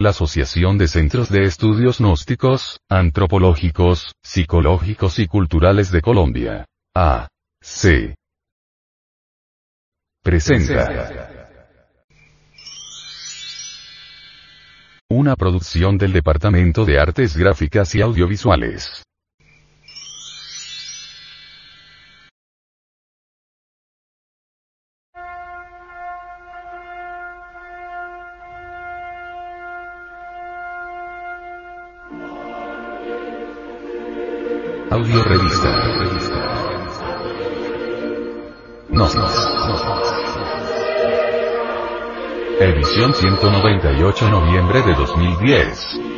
la Asociación de Centros de Estudios Gnósticos, Antropológicos, Psicológicos y Culturales de Colombia. A. C. Presenta. Una producción del Departamento de Artes Gráficas y Audiovisuales. Audio Revista. Gnosis. Edición 198 noviembre de 2010.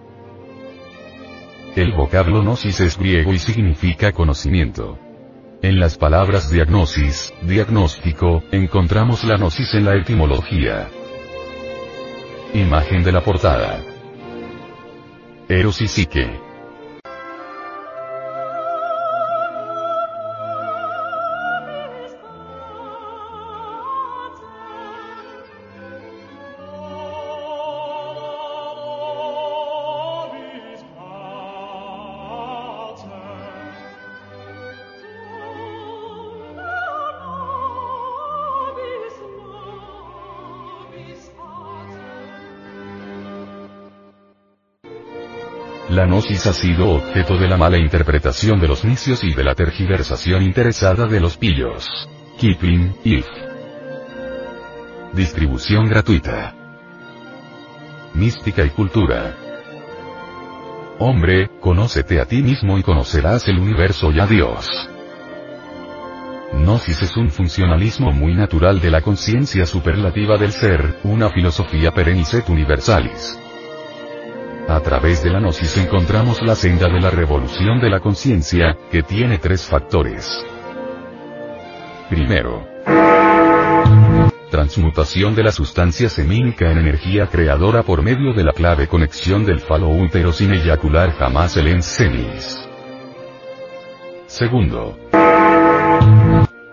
El vocablo gnosis es griego y significa conocimiento. En las palabras diagnosis, diagnóstico, encontramos la gnosis en la etimología. Imagen de la portada. Eros y psique. La gnosis ha sido objeto de la mala interpretación de los necios y de la tergiversación interesada de los pillos. Kipling, If. Distribución gratuita. Mística y cultura. Hombre, conócete a ti mismo y conocerás el universo y a Dios. Gnosis es un funcionalismo muy natural de la conciencia superlativa del ser, una filosofía perenniset universalis. A través de la gnosis encontramos la senda de la revolución de la conciencia, que tiene tres factores. Primero, transmutación de la sustancia semínica en energía creadora por medio de la clave conexión del falo útero sin eyacular jamás el ensemis. Segundo,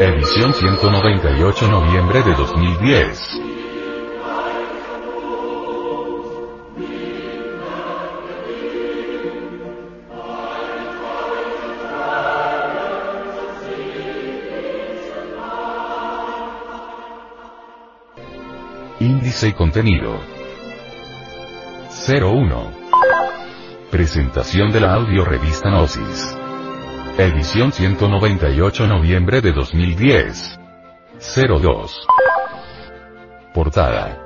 Edición 198 noviembre de 2010. Índice y contenido. 01. Presentación de la audio revista Gnosis. Edición 198 noviembre de 2010. 02. Portada.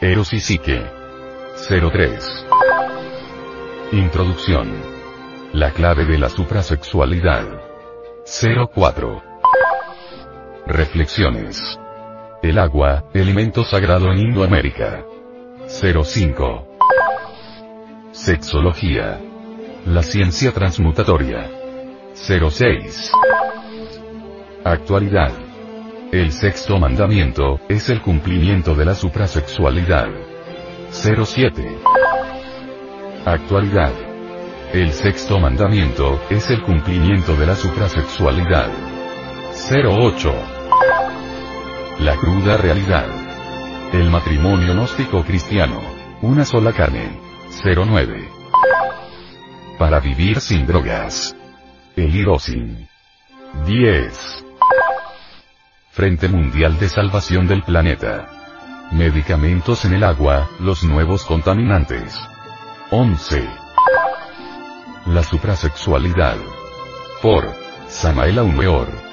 Eros y Psique. 03. Introducción. La clave de la suprasexualidad. 04. Reflexiones. El agua, elemento sagrado en Indoamérica. 05. Sexología. La ciencia transmutatoria. 06. Actualidad. El sexto mandamiento, es el cumplimiento de la suprasexualidad. 07. Actualidad. El sexto mandamiento, es el cumplimiento de la suprasexualidad. 08. La cruda realidad. El matrimonio gnóstico cristiano. Una sola carne. 09. Para vivir sin drogas. El Hirosin. 10. Frente Mundial de Salvación del Planeta. Medicamentos en el agua, los nuevos contaminantes. 11. La suprasexualidad. Por Samael Aumeor.